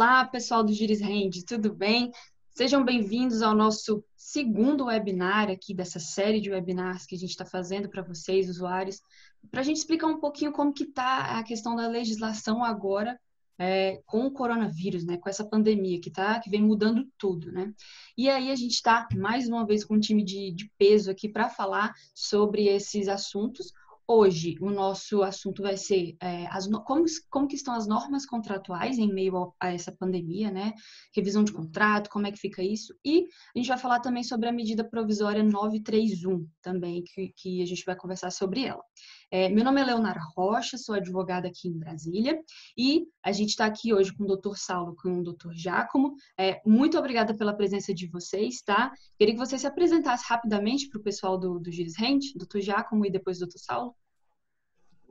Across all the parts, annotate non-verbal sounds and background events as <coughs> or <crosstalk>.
Olá, pessoal do Giris Rende, tudo bem? Sejam bem-vindos ao nosso segundo webinar aqui dessa série de webinars que a gente está fazendo para vocês, usuários, para a gente explicar um pouquinho como que está a questão da legislação agora é, com o coronavírus, né, com essa pandemia que tá, que vem mudando tudo, né? E aí a gente está mais uma vez com um time de, de peso aqui para falar sobre esses assuntos. Hoje, o nosso assunto vai ser é, as, como, como que estão as normas contratuais em meio a, a, essa pandemia, né? Revisão de contrato, como é que fica isso? E a gente vai falar também sobre a medida provisória 931 também, que, que a gente vai conversar sobre ela. É, meu nome é Leonara Rocha, sou advogada aqui em Brasília e a gente está aqui hoje com o doutor Saulo, com o doutor Giacomo. É, muito obrigada pela presença de vocês, tá? Queria que você se apresentasse rapidamente para o pessoal do, do Rente, doutor Giacomo e depois doutor Saulo.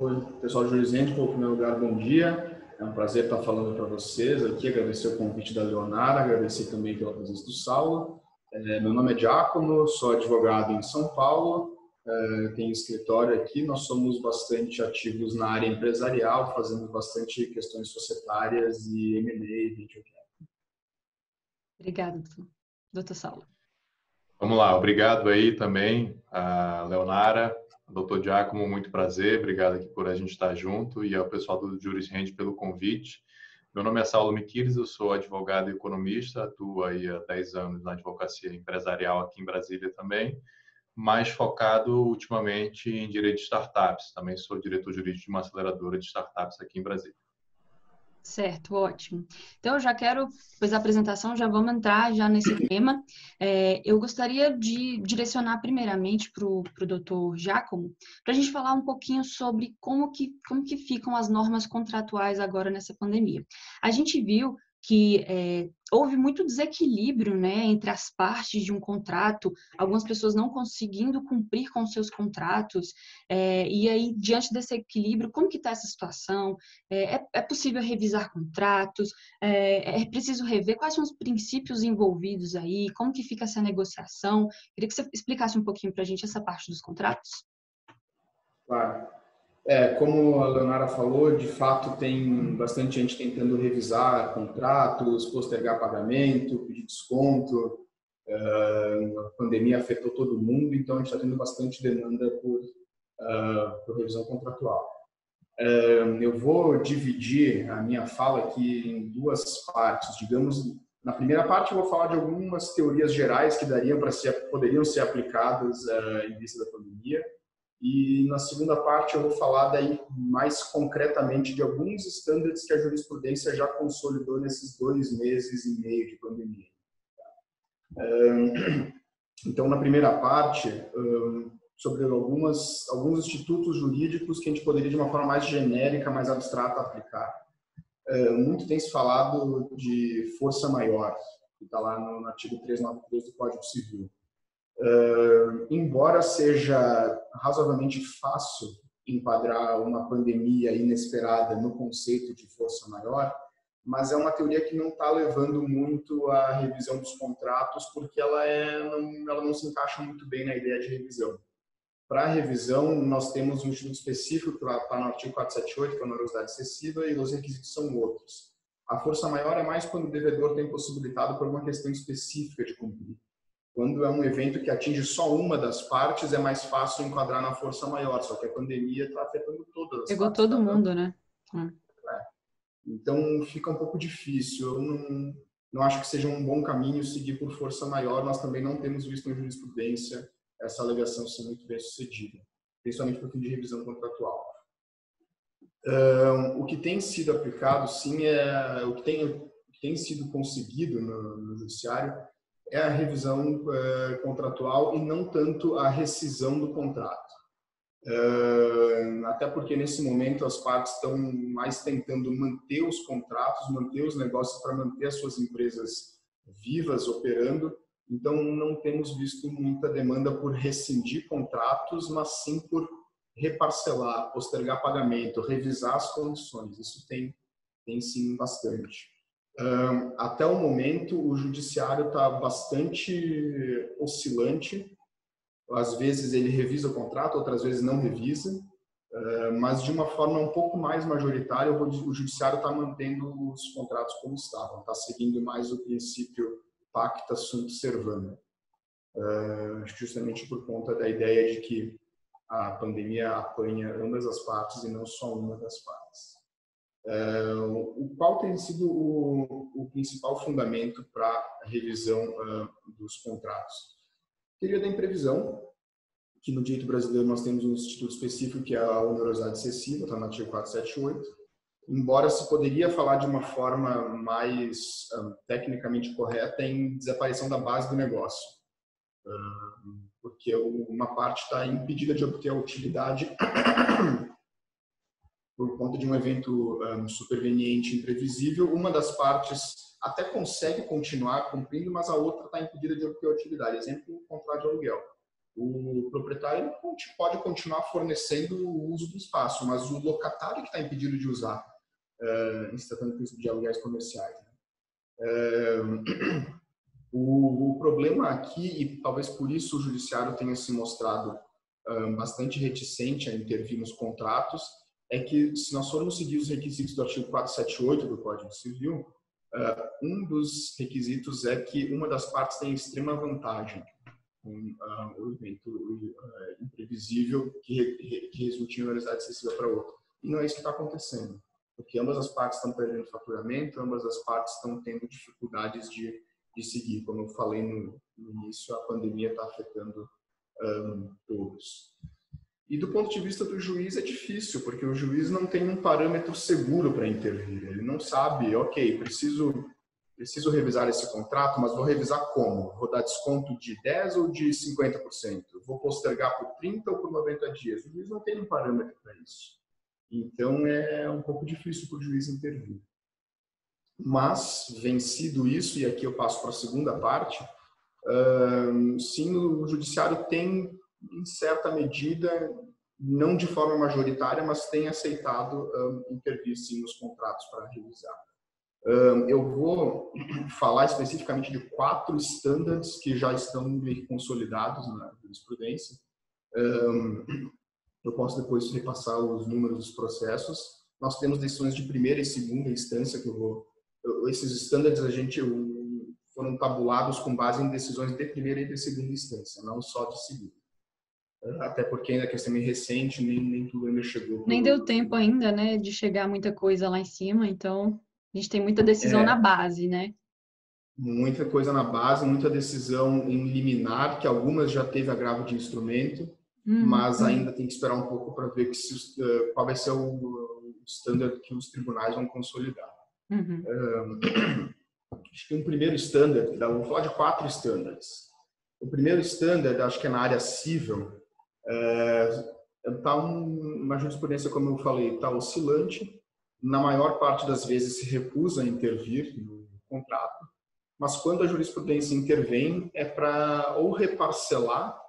Oi, pessoal do Gires Rente, em primeiro lugar, bom dia. É um prazer estar falando para vocês aqui, agradecer o convite da Leonara, agradecer também pela presença do Saulo. É, meu nome é Giacomo, sou advogado em São Paulo, uh, tem escritório aqui, nós somos bastante ativos na área empresarial, fazemos bastante questões societárias e M&A, venture Obrigada, doutor Saulo. Vamos lá, obrigado aí também a Leonara, doutor Giacomo, muito prazer, obrigado aqui por a gente estar junto e ao pessoal do Juris Rende pelo convite. Meu nome é Saulo Miquiles, eu sou advogado e economista, atuo há 10 anos na advocacia empresarial aqui em Brasília também mais focado ultimamente em direito de startups. Também sou diretor jurídico de uma aceleradora de startups aqui em Brasília. Certo, ótimo. Então, eu já quero, depois da apresentação, já vamos entrar já nesse <coughs> tema. É, eu gostaria de direcionar primeiramente para o doutor Giacomo, para a gente falar um pouquinho sobre como que, como que ficam as normas contratuais agora nessa pandemia. A gente viu que é, houve muito desequilíbrio né, entre as partes de um contrato, algumas pessoas não conseguindo cumprir com seus contratos, é, e aí, diante desse equilíbrio, como que está essa situação? É, é, é, possível revisar contratos? É, preciso rever quais são os princípios envolvidos aí? Como que fica essa negociação? Queria que você explicasse um pouquinho para a gente essa parte dos contratos. Claro. É, como a Leonara falou, de fato tem bastante gente tentando revisar contratos, postergar pagamento, pedir desconto. Uh, a pandemia afetou todo mundo, então a gente está tendo bastante demanda por, uh, por revisão contratual. Uh, eu vou dividir a minha fala aqui em duas partes. Digamos, na primeira parte eu vou falar de algumas teorias gerais que dariam para ser, poderiam ser aplicadas em vista da pandemia e na segunda parte eu vou falar daí mais concretamente de alguns estándares que a jurisprudência já consolidou nesses dois meses e meio de pandemia. Então, na primeira parte, sobre algumas, alguns institutos jurídicos que a gente poderia, de uma forma mais genérica, mais abstrata, aplicar. Muito tem se falado de força maior, que está lá no artigo 393 do Código Civil. Uh, embora seja razoavelmente fácil enquadrar uma pandemia inesperada no conceito de força maior, mas é uma teoria que não está levando muito à revisão dos contratos, porque ela, é, não, ela não se encaixa muito bem na ideia de revisão. Para revisão, nós temos um instituto específico que está no artigo 478, que é a onerosidade excessiva, e os requisitos são outros. A força maior é mais quando o devedor tem possibilitado por uma questão específica de cumprir. Quando é um evento que atinge só uma das partes, é mais fácil enquadrar na força maior, só que a pandemia está afetando todas as Pegou partes, todo mundo, né? É. Então fica um pouco difícil. Eu não, não acho que seja um bom caminho seguir por força maior. Nós também não temos visto em jurisprudência essa alegação ser muito bem sucedida, principalmente por fim de revisão contratual. Um, o que tem sido aplicado, sim, é o que tem, o que tem sido conseguido no, no judiciário é a revisão é, contratual e não tanto a rescisão do contrato. É, até porque nesse momento as partes estão mais tentando manter os contratos, manter os negócios para manter as suas empresas vivas, operando. Então não temos visto muita demanda por rescindir contratos, mas sim por reparcelar, postergar pagamento, revisar as condições. Isso tem, tem sim bastante. Um, até o momento, o judiciário está bastante oscilante. Às vezes ele revisa o contrato, outras vezes não revisa. mas de uma forma um pouco mais majoritária, o judiciário está mantendo os contratos como estavam, está seguindo mais o princípio pacta sunt servanda, justamente por conta da ideia de que a pandemia apanha ambas as partes e não só uma das partes. O qual tem sido o, o principal fundamento para a revisão dos contratos? Teoria da imprevisão, que no direito brasileiro nós temos um instituto específico que é a onerosidade excessiva, está no artigo 478. Embora se poderia falar de uma forma mais um, tecnicamente correta em desaparição da base do negócio, porque uma parte está impedida de obter a utilidade por conta de um evento um, superveniente imprevisível, uma das partes até consegue continuar cumprindo, mas a outra está impedida de obter utilidade. Exemplo, o contrato de aluguel o proprietário pode continuar fornecendo o uso do espaço, mas o locatário que está impedido de usar, uh, em se tratando de aluguéis comerciais. Né? Uh, o, o, problema aqui, e talvez por isso o judiciário tenha se mostrado uh, bastante reticente a intervir nos contratos, é que se nós formos seguir os requisitos do artigo 478 do Código Civil, um dos requisitos é que uma das partes tem extrema vantagem um, uh, um evento uh, imprevisível que, que resulte em velocidade excessiva para outra. E não é isso que está acontecendo, porque ambas as partes estão perdendo faturamento, ambas as partes estão tendo dificuldades de, de seguir. Como eu falei no, no início, a pandemia está afetando um, todos. E do ponto de vista do juiz é difícil, porque o juiz não tem um parâmetro seguro para intervir. Ele não sabe, ok, preciso preciso revisar esse contrato, mas vou revisar como? Vou dar desconto de 10 ou de 50%? Vou postergar por 30 ou por 90 dias? O juiz não tem um parâmetro para isso. Então é um pouco difícil para o juiz intervir. Mas, vencido isso, e aqui eu passo para a segunda parte, sim, o judiciário tem, em certa medida, não de forma majoritária, mas tem aceitado intervir sim nos contratos para revisar. Eu vou <clears throat> falar especificamente de quatro standards que já estão consolidados na jurisprudência. <clears throat> Eu posso depois repassar os números dos processos. Nós temos decisões de primeira e segunda instância que eu vou. Esses standards a gente foram tabulados com base em decisões de primeira e de segunda instância, não só de segunda. Até porque ainda a questão é recente, nem, nem tudo ainda chegou. Nem deu tempo ainda, né, de chegar muita coisa lá em cima, então a gente tem muita decisão é, na base, né? Muita coisa na base, muita decisão em liminar, que algumas já teve agravo de instrumento, uhum. mas ainda tem que esperar um pouco para ver se, uh, qual vai ser o standard que os tribunais vão consolidar. Uhum. Um, <clears throat> acho que um primeiro standard, vamos falar de quatro standards. O primeiro standard, acho que é na área civil, uh, um, uma jurisprudência, como eu falei, está oscilante, na maior parte das vezes se recusa a intervir no contrato, mas quando a jurisprudência intervém é para ou reparcelar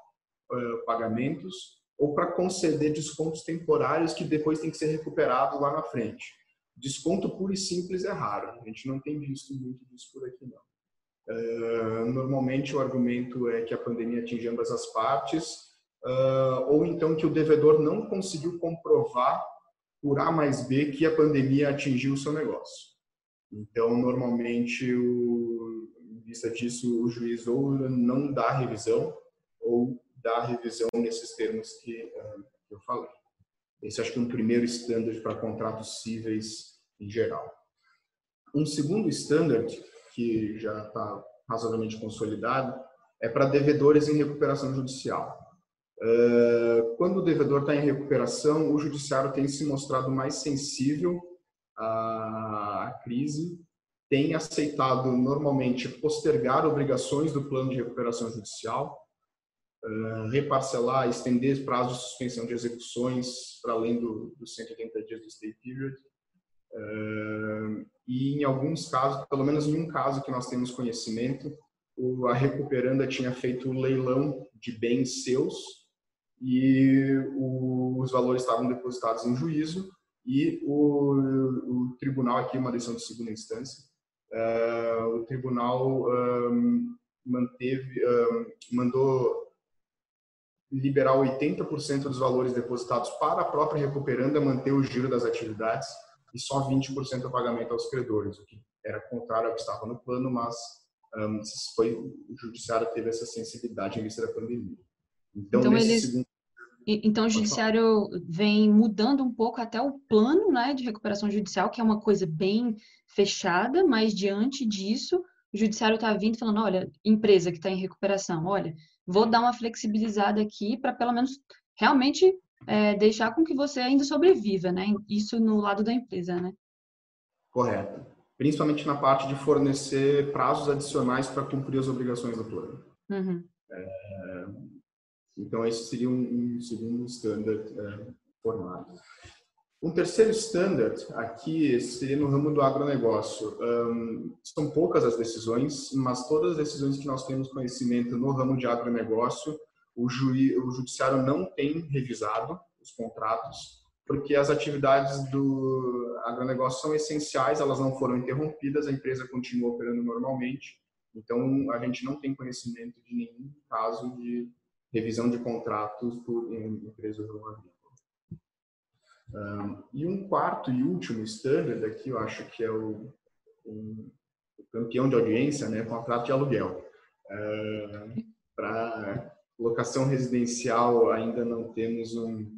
uh, pagamentos ou para conceder descontos temporários que depois tem que ser recuperado lá na frente. Desconto puro e simples é raro, a gente não tem visto muito disso por aqui não. Uh, normalmente o argumento é que a pandemia atinge ambas as partes, uh, ou então que o devedor não conseguiu comprovar por A mais B que a pandemia atingiu o seu negócio. Então, normalmente, o, em vista disso, o juiz ou não dá revisão ou dá revisão nesses termos que, uh, eu falei. Esse acho que é um primeiro standard para contratos cíveis em geral. Um segundo standard, que já está razoavelmente consolidado, é para devedores em recuperação judicial. Eh, quando o devedor está em recuperação, o judiciário tem se mostrado mais sensível à crise, tem aceitado normalmente postergar obrigações do plano de recuperação judicial, eh, reparcelar, estender prazos de suspensão de execuções para além dos 180 dias do stay period. Eh, e em alguns casos, pelo menos em um caso que nós temos conhecimento, a recuperanda tinha feito um leilão de bens seus e o, os valores estavam depositados em juízo e o, o tribunal aqui uma decisão de segunda instância uh, o tribunal um, manteve um, mandou liberar 80% dos valores depositados para a própria recuperanda manter o giro das atividades e só 20% o pagamento aos credores, o que era contrário ao que estava no plano, mas um, foi o judiciário teve essa sensibilidade em vista da pandemia. Então, então eles... segundo... Então, o judiciário vem mudando um pouco até o plano né, de recuperação judicial, que é uma coisa bem fechada, mas diante disso, o judiciário está vindo falando: olha, empresa que está em recuperação, olha, vou dar uma flexibilizada aqui para pelo menos realmente é, deixar com que você ainda sobreviva, né? Isso no lado da empresa, né? Correto. Principalmente na parte de fornecer prazos adicionais para cumprir as obrigações do plano. Uhum. É, então, esse seria um, um segundo standard é, formado. Um terceiro standard aqui seria no ramo do agronegócio. Um, são poucas as decisões, mas todas as decisões que nós temos conhecimento no ramo de agronegócio, o, juiz, o judiciário não tem revisado os contratos, porque as atividades do agronegócio são essenciais, elas não foram interrompidas, a empresa continua operando normalmente, então a gente não tem conhecimento de nenhum caso de revisão de contratos por empresas do agro. Um, e um quarto e último standard aqui, eu acho que é o, um, o campeão de audiência, né, contrato de aluguel. Uh, Para locação residencial, ainda não temos um,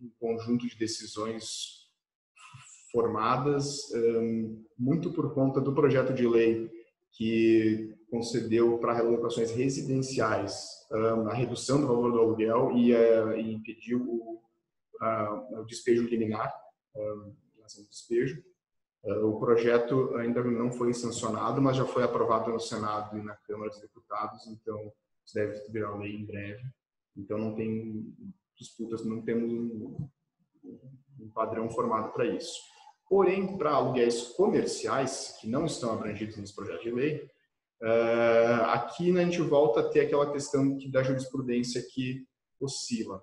um conjunto de decisões formadas, muito por conta do projeto de lei que concedeu para relocações residenciais a redução do valor do aluguel e, e impediu o o despejo liminar, a despejo. O projeto ainda não foi sancionado, mas já foi aprovado no Senado e na Câmara dos Deputados, então deve virar lei em breve. Então não tem disputas, não temos um, um padrão formado para isso. Porém, para aluguéis comerciais que não estão abrangidos nesse projeto de lei, aqui a gente volta a ter aquela questão da jurisprudência que oscila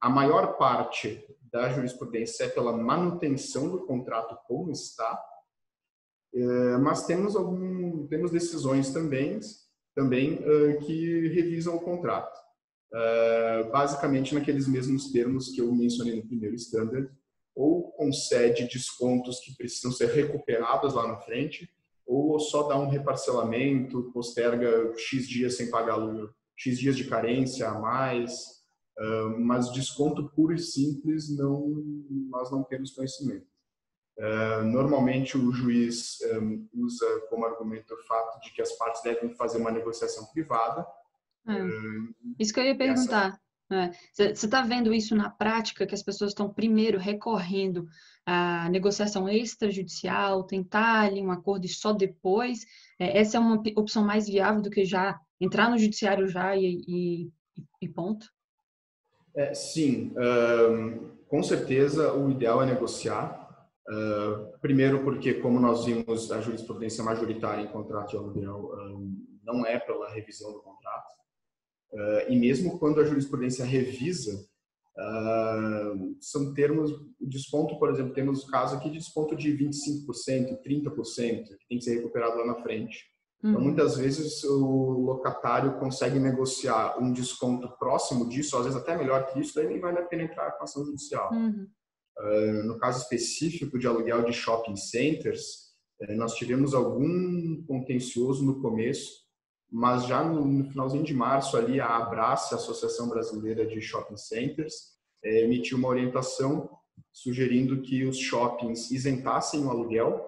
a maior parte da jurisprudência é pela manutenção do contrato como está, eh, mas temos algum, temos decisões também, também que revisam o contrato. basicamente naqueles mesmos termos que eu mencionei no primeiro standard, ou concede descontos que precisam ser recuperados lá na frente, ou só dá um reparcelamento, posterga X dias sem pagar X dias de carência a mais, mas desconto puro e simples não nós não temos conhecimento. Normalmente o juiz usa como argumento o fato de que as partes devem fazer uma negociação privada. É. Isso que eu ia perguntar. Você está vendo isso na prática, que as pessoas estão primeiro recorrendo à negociação extrajudicial, tentar ali um acordo e só depois? É, essa é uma opção mais viável do que já entrar no judiciário já e, e, e ponto? É, sim, um, com certeza o ideal é negociar. Uh, primeiro porque, como nós vimos, a jurisprudência majoritária em contrato de aluguel um, não é pela revisão do contrato. Uh, e mesmo quando a jurisprudência revisa, uh, são termos, desconto, por exemplo, temos o caso aqui de desconto de 25%, 30%, que tem que ser recuperado lá na frente. Então, uhum. muitas vezes o locatário consegue negociar um desconto próximo disso, às vezes até melhor que isso, daí nem vale a pena entrar com ação judicial. Uhum. Uh, no caso específico de aluguel de shopping centers, uh, nós tivemos algum contencioso no começo, mas já no, finalzinho de março ali a Abrace, a Associação Brasileira de Shopping Centers, uh, emitiu uma orientação sugerindo que os shoppings isentassem o aluguel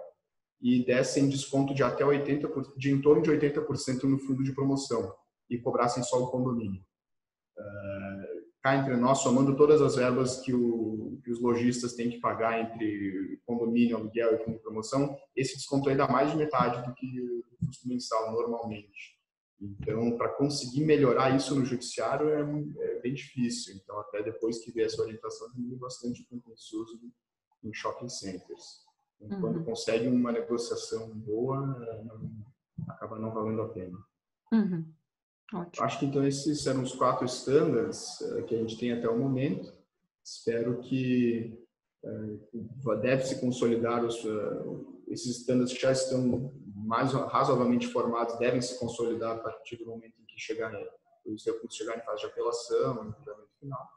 e dessem desconto de até 80%, de em torno de 80% no fundo de promoção e cobrassem só o condomínio. Uh, cá entre nós, somando todas as verbas que, o, que, os lojistas têm que pagar entre condomínio, aluguel e fundo de promoção, esse desconto é ainda mais de metade do que o custo mensal normalmente. Então, para conseguir melhorar isso no judiciário é, é, bem difícil. Então, até depois que veio essa orientação, diminui bastante o contencioso em shopping centers. Uhum. Quando consegue uma negociação boa, acaba não valendo a pena. Uhum. Acho que então esses eram os quatro standards uh, que a gente tem até o momento. Espero que uh, deve se consolidar os, uh, esses standards que já estão mais razoavelmente formados devem se consolidar a partir do momento em que chegar os recursos chegarem em fase de apelação, em julgamento final.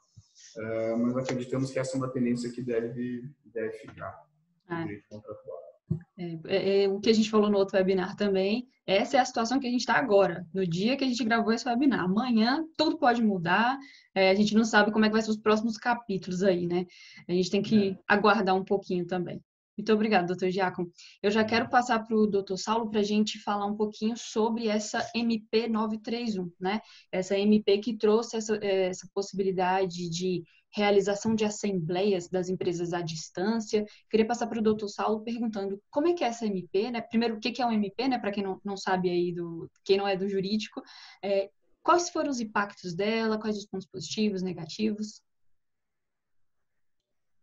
Uh, mas acreditamos que essa é uma tendência que deve, deve ficar é. É, é, o que a gente falou no outro webinar também, essa é a situação que a gente está agora, no dia que a gente gravou esse webinar. Amanhã tudo pode mudar, é, a gente não sabe como é que vai ser os próximos capítulos aí, né? A gente tem que aguardar um pouquinho também. Muito obrigada, doutor Giacomo. Eu já quero passar para o doutor Saulo para a gente falar um pouquinho sobre essa MP 931, né? Essa MP que trouxe essa, essa possibilidade de realização de assembleias das empresas à distância. Queria passar para o doutor Saulo perguntando como é que é essa MP, né? Primeiro, o que é um MP, né? Para quem não, não sabe aí, do, quem não é do jurídico, é, quais foram os impactos dela, quais os pontos positivos, negativos?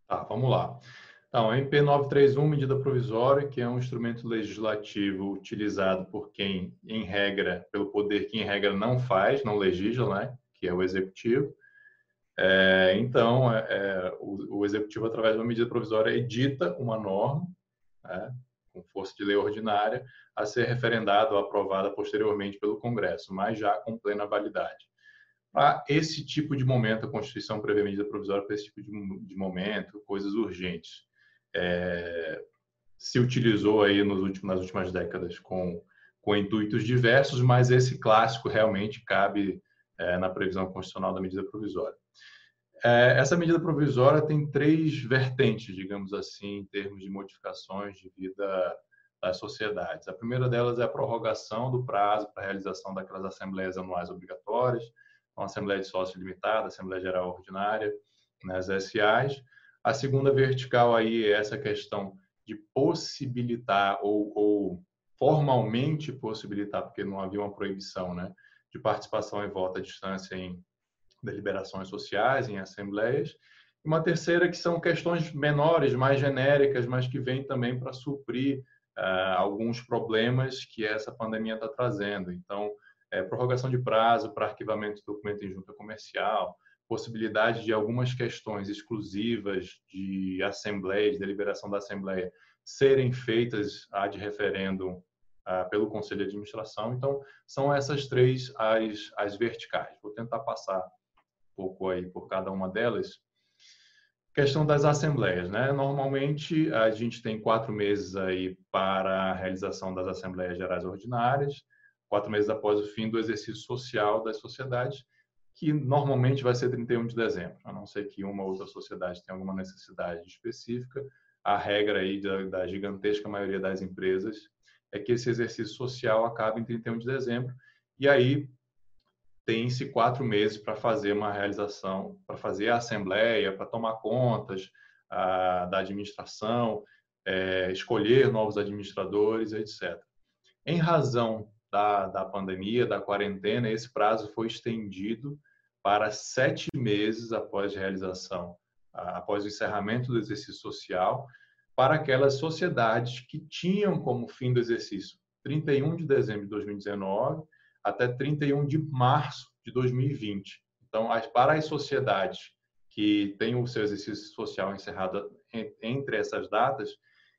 Tá, vamos lá. Então, a MP 931, medida provisória, que é um instrumento legislativo utilizado por quem, em regra, pelo poder que em regra não faz, não legisla, né? que é o executivo. É, então, é, é, o, o, executivo, através de uma medida provisória, edita uma norma, né? com força de lei ordinária, a ser referendada ou aprovada posteriormente pelo Congresso, mas já com plena validade. Para esse tipo de momento, a Constituição prevê medida provisória para esse tipo de, de momento, coisas urgentes é, se utilizou aí nos últimos, nas últimas décadas com, com intuitos diversos, mas esse clássico realmente cabe é, na previsão constitucional da medida provisória. É, essa medida provisória tem três vertentes, digamos assim, em termos de modificações de vida das sociedades. A primeira delas é a prorrogação do prazo para a realização daquelas assembleias anuais obrigatórias, uma Assembleia de Sócio Limitada, Assembleia Geral Ordinária, nas né, SAs, a segunda vertical aí é essa questão de possibilitar ou, ou formalmente possibilitar, porque não havia uma proibição, né, de participação em voto à distância em deliberações sociais, em assembleias. Uma terceira que são questões menores, mais genéricas, mas que vêm também para suprir uh, alguns problemas que essa pandemia está trazendo. Então, é, prorrogação de prazo para arquivamento de documento em junta comercial, possibilidade de algumas questões exclusivas de assembleia, de deliberação da assembleia, serem feitas ad referendo uh, pelo conselho de administração. Então, são essas três as, as verticais. Vou tentar passar um pouco aí por cada uma delas. Questão das assembleias, né? Normalmente a gente tem quatro meses aí para a realização das assembleias gerais ordinárias, quatro meses após o fim do exercício social das sociedades que normalmente vai ser 31 de dezembro, a não ser que uma ou outra sociedade tenha alguma necessidade específica. A regra aí da, da gigantesca maioria das empresas é que esse exercício social acabe em 31 de dezembro e aí tem-se quatro meses para fazer uma realização, para fazer a assembleia, para tomar contas a, da administração, é, escolher novos administradores, etc. Em razão da, da pandemia, da quarentena, esse prazo foi estendido para sete meses após realização, após o encerramento do exercício social, para aquelas sociedades que tinham como fim do exercício 31 de dezembro de 2019 até 31 de março de 2020. Então, para as sociedades que têm o seu exercício social encerrado entre essas datas,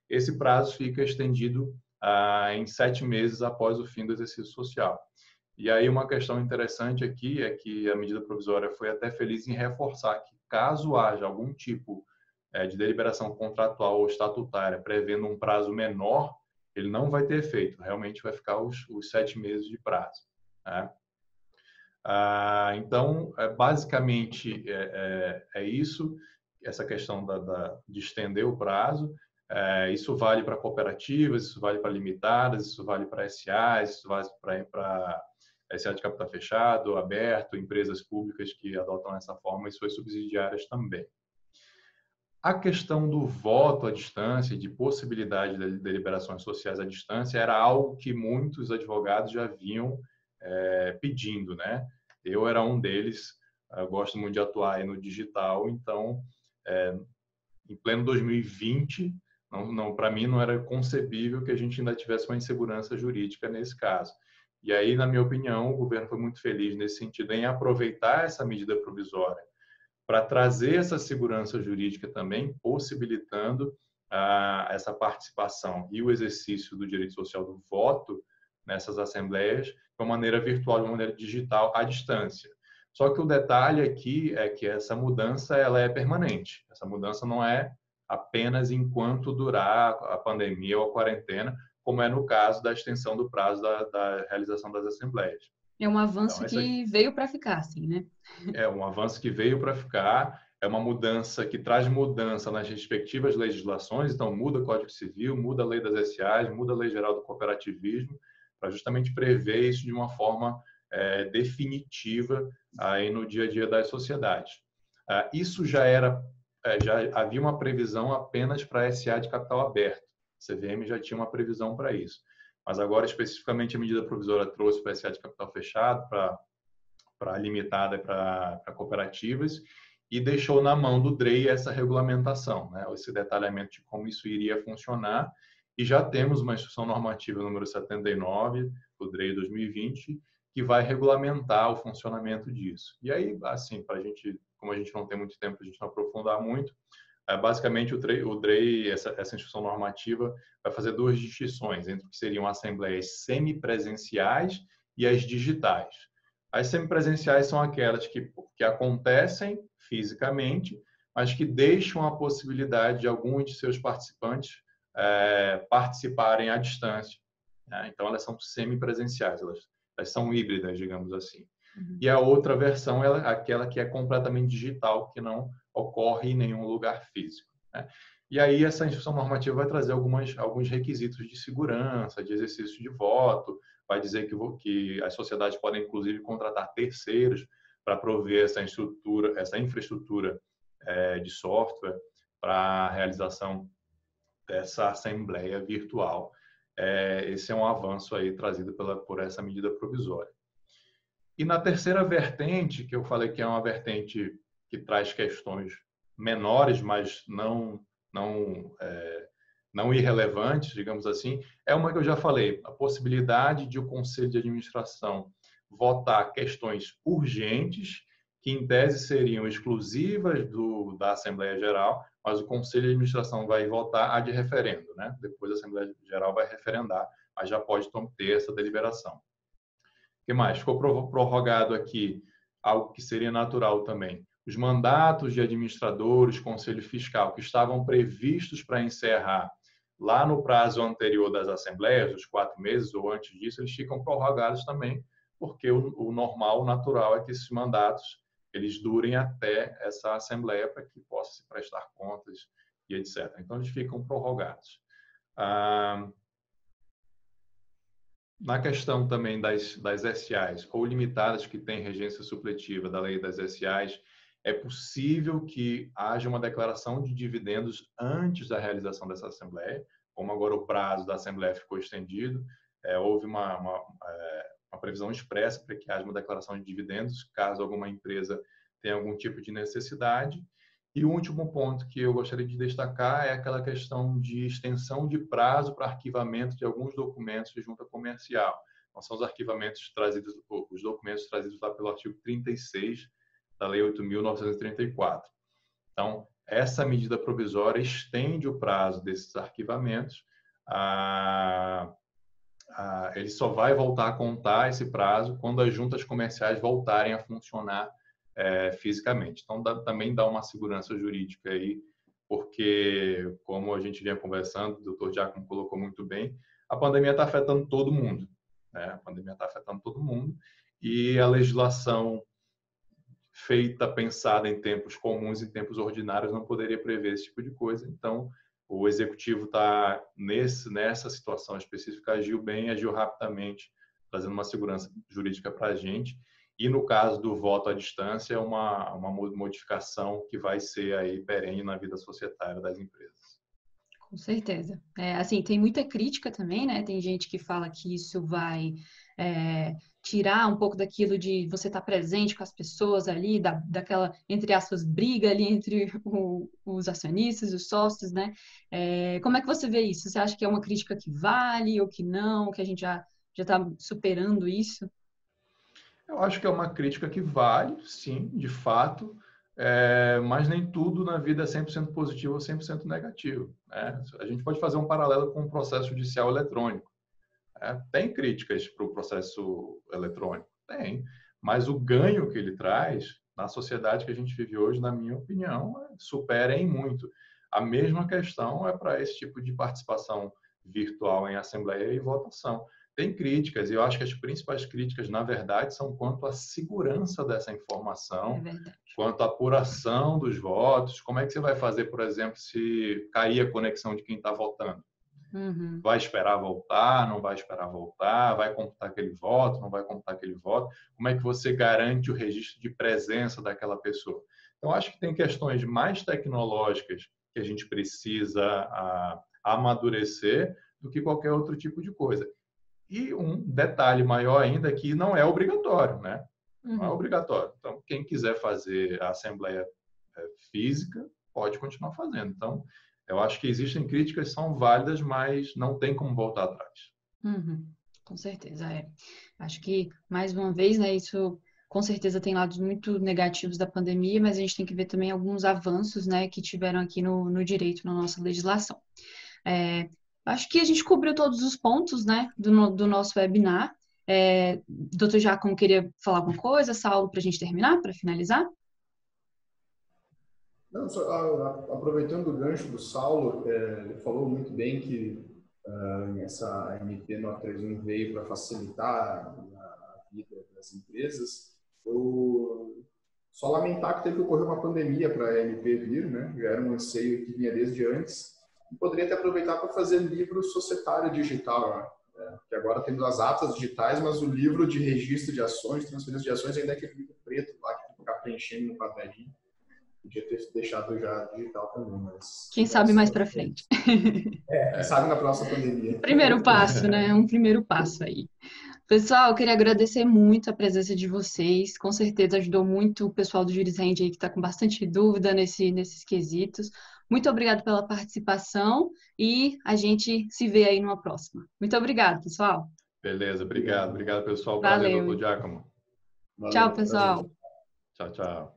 esse prazo fica estendido ah, em sete meses após o fim do exercício social. E aí uma questão interessante aqui é que a medida provisória foi até feliz em reforçar que caso haja algum tipo é, de deliberação contratual ou estatutária prevendo um prazo menor, ele não vai ter efeito, realmente vai ficar os, os sete meses de prazo. Né? Ah, então, é, basicamente é, é, é, isso, essa questão da, da, de estender o prazo. É, isso vale para cooperativas, isso vale para limitadas, isso vale para SAs, isso vale para SA de capital fechado, aberto, empresas públicas que adotam essa forma e suas subsidiárias também. A questão do voto à distância, de possibilidade de deliberações sociais à distância, era algo que muitos advogados já vinham é, pedindo, né? Eu era um deles, gosto muito de atuar no digital, então, é, em pleno 2020, não, não para mim não era concebível que a gente ainda tivesse uma insegurança jurídica nesse caso. E aí, na minha opinião, o governo foi muito feliz nesse sentido em aproveitar essa medida provisória para trazer essa segurança jurídica também, possibilitando ah, essa participação e o exercício do direito social do voto nessas assembleias uma maneira virtual, de uma maneira digital, à distância. Só que o detalhe aqui é que essa mudança ela é permanente. Essa mudança não é apenas enquanto durar a pandemia ou a quarentena, como é no caso da extensão do prazo da, da realização das assembleias. É um avanço então, que veio para ficar, assim, né? É um avanço que veio para ficar. É uma mudança que traz mudança nas respectivas legislações. Então, muda o Código Civil, muda a lei das SAs, muda a lei geral do cooperativismo, para justamente prever isso de uma forma é, definitiva aí no dia a dia das sociedades. Ah, isso já era, é, já havia uma previsão apenas para a SA de capital aberto. CVM já tinha uma previsão para isso. Mas agora, especificamente, a medida provisória trouxe para SA de capital fechado, para, para limitada para, cooperativas, e deixou na mão do DREI essa regulamentação, né? esse detalhamento de como isso iria funcionar. E já temos uma instrução normativa número 79 do DREI 2020, que vai regulamentar o funcionamento disso. E aí, assim, para a gente, como a gente não tem muito tempo, a gente não aprofundar muito, basicamente o DREI, o DREI essa, essa instrução normativa, vai fazer duas distinções entre o que seriam assembleias semipresenciais e as digitais. As semipresenciais são aquelas que, que acontecem fisicamente, mas que deixam a possibilidade de alguns de seus participantes é, participarem à distância. Né? Então, elas são semipresenciais, elas elas são híbridas, digamos assim. Uhum. E a outra versão é aquela que é completamente digital, que não ocorre em nenhum lugar físico. Né? E aí essa instrução normativa vai trazer algumas, alguns requisitos de segurança, de exercício de voto, vai dizer que, que as sociedades podem inclusive contratar terceiros para prover essa estrutura, essa infraestrutura é, de software para a realização dessa assembleia virtual é, esse é um avanço aí trazido pela, por essa medida provisória. E na terceira vertente, que eu falei que é uma vertente que traz questões menores, mas não não é, não irrelevantes, digamos assim, é uma que eu já falei, a possibilidade de o conselho de administração votar questões urgentes que em tese seriam exclusivas do, da Assembleia Geral, mas o Conselho de Administração vai votar a de referendo, né? Depois a Assembleia Geral vai referendar, mas já pode ter essa deliberação. O que mais? Ficou prorrogado aqui algo que seria natural também. Os mandatos de administradores, Conselho Fiscal, que estavam previstos para encerrar lá no prazo anterior das assembleias, os quatro meses ou antes disso, eles ficam prorrogados também, porque o, o normal, o natural é que esses mandatos eles durem até essa assembleia para que possa se prestar contas e etc. Então, eles ficam prorrogados. Ah, na questão também das, das SAs ou limitadas que têm regência supletiva da lei das SAs, é possível que haja uma declaração de dividendos antes da realização dessa assembleia, como agora o prazo da assembleia ficou estendido, é, houve uma, uma é, uma previsão expressa para que haja uma declaração de dividendos, caso alguma empresa tenha algum tipo de necessidade. E o último ponto que eu gostaria de destacar é aquela questão de extensão de prazo para arquivamento de alguns documentos de junta comercial. Então, são os arquivamentos trazidos, os documentos trazidos lá pelo artigo 36 da Lei 8.934. Então, essa medida provisória estende o prazo desses arquivamentos a ah, ele só vai voltar a contar esse prazo quando as juntas comerciais voltarem a funcionar é, fisicamente. Então, dá, também dá uma segurança jurídica aí, porque, como a gente vinha conversando, o doutor Giacomo colocou muito bem, a pandemia está afetando todo mundo. Né? A pandemia está afetando todo mundo e a legislação feita, pensada em tempos comuns, em tempos ordinários, não poderia prever esse tipo de coisa. Então, o executivo está nessa situação específica, agiu bem, agiu rapidamente, trazendo uma segurança jurídica para a gente. E no caso do voto à distância, é uma, uma modificação que vai ser aí perene na vida societária das empresas. Com certeza. É, assim, tem muita crítica também, né? Tem gente que fala que isso vai é, tirar um pouco daquilo de você estar tá presente com as pessoas ali, da, daquela, entre aspas, briga ali entre o, os acionistas, os sócios, né? É, como é que você vê isso? Você acha que é uma crítica que vale ou que não, que a gente já está superando isso? Eu acho que é uma crítica que vale, sim, de fato, é, mas nem tudo na vida é 100% positivo ou 100% negativo. Né? A gente pode fazer um paralelo com o processo judicial eletrônico. É, tem críticas para o processo eletrônico, tem, mas o ganho que ele traz na sociedade que a gente vive hoje, na minha opinião, é, supera em muito. A mesma questão é para esse tipo de participação virtual em assembleia e votação. Tem críticas, e eu acho que as principais críticas, na verdade, são quanto à segurança dessa informação, é quanto à apuração dos votos. Como é que você vai fazer, por exemplo, se cair a conexão de quem está votando? Uhum. Vai esperar voltar, não vai esperar voltar, vai computar aquele voto, não vai computar aquele voto. Como é que você garante o registro de presença daquela pessoa? Então, acho que tem questões mais tecnológicas que a gente precisa a, amadurecer do que qualquer outro tipo de coisa. E um detalhe maior ainda que não é obrigatório, né? Não é uhum. obrigatório. Então, quem quiser fazer a assembleia é, física pode continuar fazendo. Então, eu acho que existem críticas são válidas, mas não tem como voltar atrás. Uhum. Com certeza, é. Acho que, mais uma vez, né, isso com certeza tem lados muito negativos da pandemia, mas a gente tem que ver também alguns avanços, né, que tiveram aqui no, no direito, na nossa legislação. É, acho que a gente cobriu todos os pontos, né, do, do nosso webinar. É, doutor Giacomo queria falar alguma coisa, Saulo, para a gente terminar, para finalizar? Não, só, a, aproveitando o gancho do Saulo, é, ele falou muito bem que uh, essa MP 931 veio para facilitar a vida das empresas. Eu só lamentar que teve que ocorrer uma pandemia para a MP vir, né? Já era um anseio que vinha desde antes. E poderia até aproveitar para fazer livro societário digital, né? É, que agora temos as atas digitais, mas o livro de registro de ações, transferência de ações, ainda é aquele livro preto lá que fica preenchendo no quadradinho. Podia ter deixado já digital também, mas. Quem sabe mais para frente. É, quem sabe na próxima pandemia. Primeiro passo, né? Um primeiro passo aí. Pessoal, eu queria agradecer muito a presença de vocês. Com certeza ajudou muito o pessoal do Juris Rende aí que está com bastante dúvida nesse, nesses quesitos. Muito obrigado pela participação e a gente se vê aí numa próxima. Muito obrigado, pessoal. Beleza, obrigado. Obrigado, pessoal. Valeu. Valeu, Giacomo. Tchau, pessoal. Tchau, tchau.